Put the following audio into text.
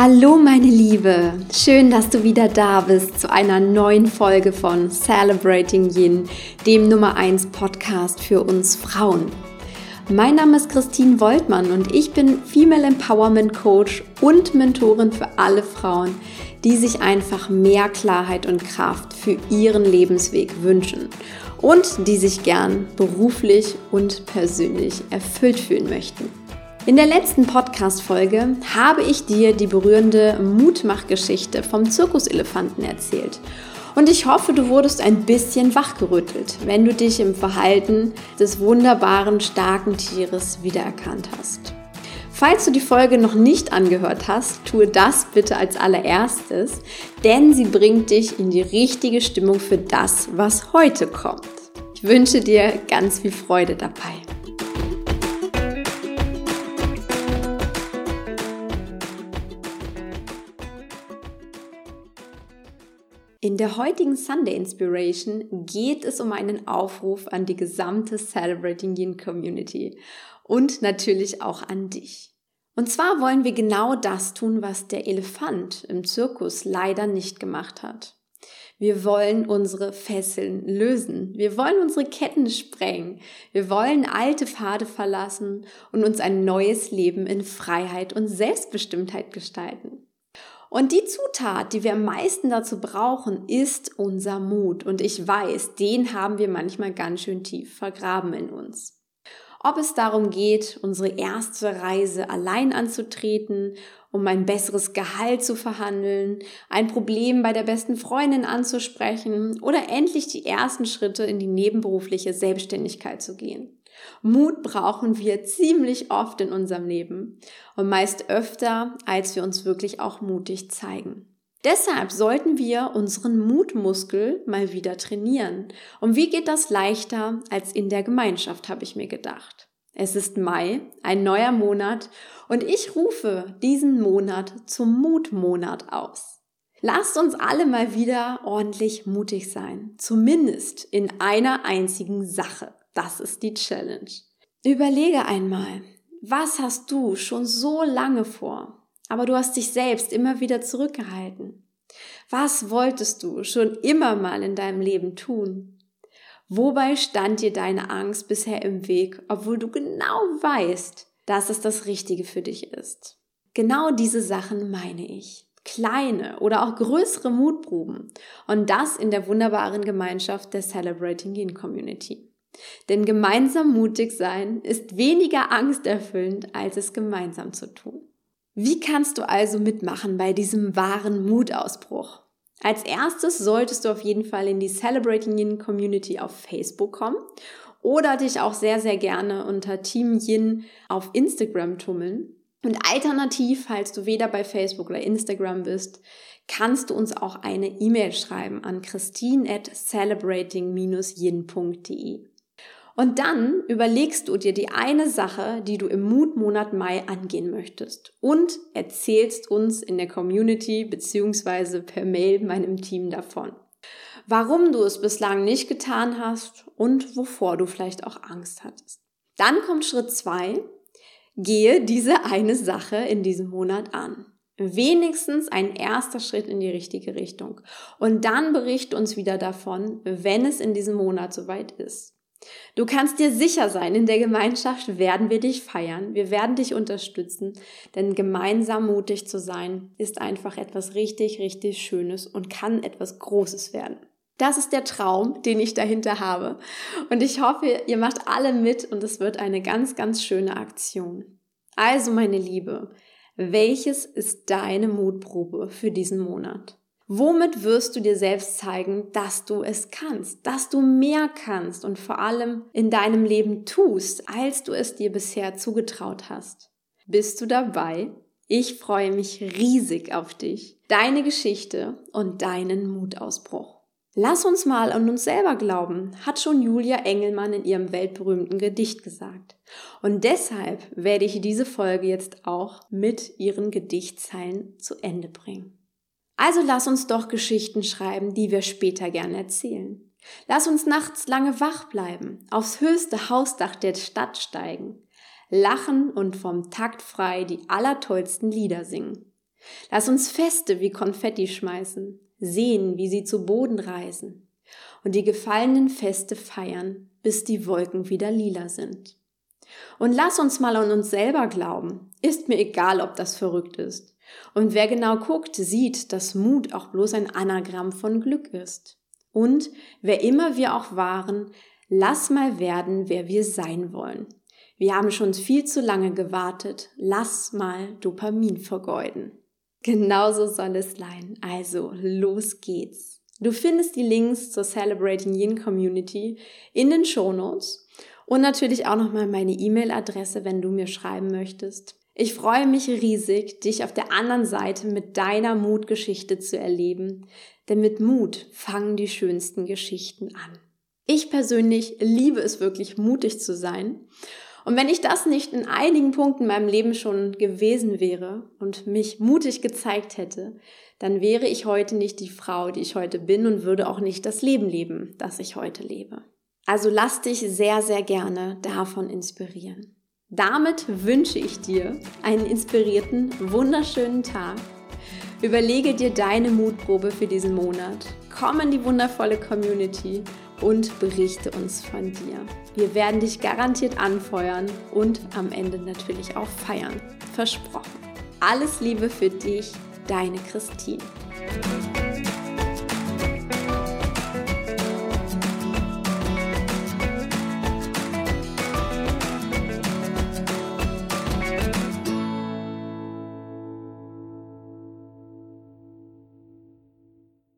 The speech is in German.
Hallo meine Liebe, schön, dass du wieder da bist zu einer neuen Folge von Celebrating Yin, dem Nummer 1 Podcast für uns Frauen. Mein Name ist Christine Woltmann und ich bin Female Empowerment Coach und Mentorin für alle Frauen, die sich einfach mehr Klarheit und Kraft für ihren Lebensweg wünschen und die sich gern beruflich und persönlich erfüllt fühlen möchten. In der letzten Podcast-Folge habe ich dir die berührende Mutmachgeschichte vom Zirkuselefanten erzählt. Und ich hoffe, du wurdest ein bisschen wachgerüttelt, wenn du dich im Verhalten des wunderbaren, starken Tieres wiedererkannt hast. Falls du die Folge noch nicht angehört hast, tue das bitte als allererstes, denn sie bringt dich in die richtige Stimmung für das, was heute kommt. Ich wünsche dir ganz viel Freude dabei. In der heutigen Sunday Inspiration geht es um einen Aufruf an die gesamte Celebrating Yin Community und natürlich auch an dich. Und zwar wollen wir genau das tun, was der Elefant im Zirkus leider nicht gemacht hat. Wir wollen unsere Fesseln lösen. Wir wollen unsere Ketten sprengen. Wir wollen alte Pfade verlassen und uns ein neues Leben in Freiheit und Selbstbestimmtheit gestalten. Und die Zutat, die wir am meisten dazu brauchen, ist unser Mut. Und ich weiß, den haben wir manchmal ganz schön tief vergraben in uns. Ob es darum geht, unsere erste Reise allein anzutreten, um ein besseres Gehalt zu verhandeln, ein Problem bei der besten Freundin anzusprechen oder endlich die ersten Schritte in die nebenberufliche Selbstständigkeit zu gehen. Mut brauchen wir ziemlich oft in unserem Leben und meist öfter, als wir uns wirklich auch mutig zeigen. Deshalb sollten wir unseren Mutmuskel mal wieder trainieren. Und wie geht das leichter als in der Gemeinschaft, habe ich mir gedacht. Es ist Mai, ein neuer Monat, und ich rufe diesen Monat zum Mutmonat aus. Lasst uns alle mal wieder ordentlich mutig sein, zumindest in einer einzigen Sache. Das ist die Challenge. Überlege einmal, was hast du schon so lange vor, aber du hast dich selbst immer wieder zurückgehalten? Was wolltest du schon immer mal in deinem Leben tun? Wobei stand dir deine Angst bisher im Weg, obwohl du genau weißt, dass es das Richtige für dich ist? Genau diese Sachen meine ich. Kleine oder auch größere Mutproben. Und das in der wunderbaren Gemeinschaft der Celebrating Yin Community. Denn gemeinsam mutig sein ist weniger angsterfüllend, als es gemeinsam zu tun. Wie kannst du also mitmachen bei diesem wahren Mutausbruch? Als erstes solltest du auf jeden Fall in die Celebrating Yin Community auf Facebook kommen oder dich auch sehr, sehr gerne unter Team Yin auf Instagram tummeln. Und alternativ, falls du weder bei Facebook oder Instagram bist, kannst du uns auch eine E-Mail schreiben an christine at celebrating-yin.de. Und dann überlegst du dir die eine Sache, die du im Mutmonat Mai angehen möchtest und erzählst uns in der Community beziehungsweise per Mail meinem Team davon. Warum du es bislang nicht getan hast und wovor du vielleicht auch Angst hattest. Dann kommt Schritt zwei: Gehe diese eine Sache in diesem Monat an. Wenigstens ein erster Schritt in die richtige Richtung. Und dann berichte uns wieder davon, wenn es in diesem Monat soweit ist. Du kannst dir sicher sein, in der Gemeinschaft werden wir dich feiern, wir werden dich unterstützen, denn gemeinsam mutig zu sein ist einfach etwas richtig, richtig Schönes und kann etwas Großes werden. Das ist der Traum, den ich dahinter habe. Und ich hoffe, ihr macht alle mit und es wird eine ganz, ganz schöne Aktion. Also, meine Liebe, welches ist deine Mutprobe für diesen Monat? Womit wirst du dir selbst zeigen, dass du es kannst, dass du mehr kannst und vor allem in deinem Leben tust, als du es dir bisher zugetraut hast? Bist du dabei? Ich freue mich riesig auf dich, deine Geschichte und deinen Mutausbruch. Lass uns mal an uns selber glauben, hat schon Julia Engelmann in ihrem weltberühmten Gedicht gesagt. Und deshalb werde ich diese Folge jetzt auch mit ihren Gedichtzeilen zu Ende bringen. Also lass uns doch Geschichten schreiben, die wir später gerne erzählen. Lass uns nachts lange wach bleiben, aufs höchste Hausdach der Stadt steigen, lachen und vom Takt frei die allertollsten Lieder singen. Lass uns Feste wie Konfetti schmeißen, sehen, wie sie zu Boden reisen und die gefallenen Feste feiern, bis die Wolken wieder lila sind. Und lass uns mal an uns selber glauben. Ist mir egal, ob das verrückt ist. Und wer genau guckt, sieht, dass Mut auch bloß ein Anagramm von Glück ist. Und wer immer wir auch waren, lass mal werden, wer wir sein wollen. Wir haben schon viel zu lange gewartet. Lass mal Dopamin vergeuden. Genauso soll es sein. Also, los geht's. Du findest die Links zur Celebrating Yin Community in den Show Notes und natürlich auch nochmal meine E-Mail-Adresse, wenn du mir schreiben möchtest. Ich freue mich riesig, dich auf der anderen Seite mit deiner Mutgeschichte zu erleben, denn mit Mut fangen die schönsten Geschichten an. Ich persönlich liebe es wirklich, mutig zu sein. Und wenn ich das nicht in einigen Punkten in meinem Leben schon gewesen wäre und mich mutig gezeigt hätte, dann wäre ich heute nicht die Frau, die ich heute bin und würde auch nicht das Leben leben, das ich heute lebe. Also lass dich sehr, sehr gerne davon inspirieren. Damit wünsche ich dir einen inspirierten, wunderschönen Tag. Überlege dir deine Mutprobe für diesen Monat. Komm in die wundervolle Community und berichte uns von dir. Wir werden dich garantiert anfeuern und am Ende natürlich auch feiern. Versprochen. Alles Liebe für dich, deine Christine.